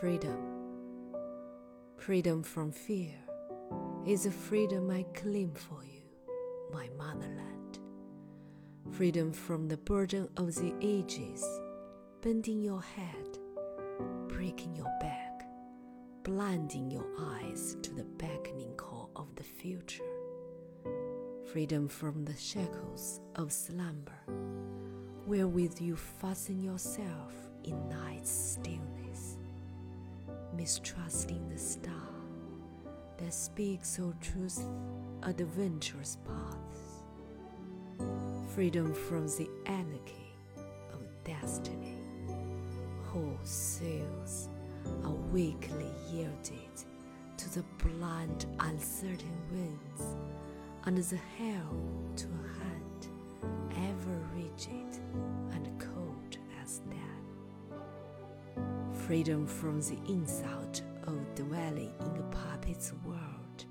Freedom. Freedom from fear is a freedom I claim for you, my motherland. Freedom from the burden of the ages, bending your head, breaking your back, blinding your eyes to the beckoning call of the future. Freedom from the shackles of slumber, wherewith you fasten yourself in night's stillness, mistrusting the star that speaks of truth's adventurous paths. Freedom from the anarchy of destiny, whose souls are weakly yielded to the blind, uncertain winds and the hell to a hand ever rigid Freedom from the insult of dwelling in a puppet's world,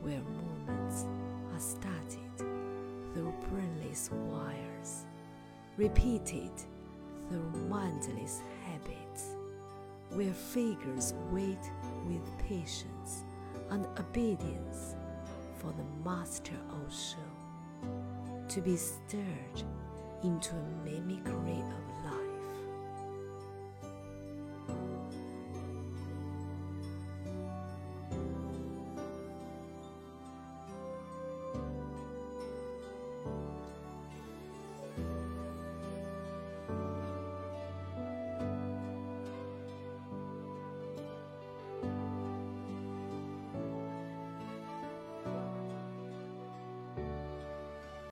where moments are started through brainless wires, repeated through mindless habits, where figures wait with patience and obedience for the master of show to be stirred into a mimicry of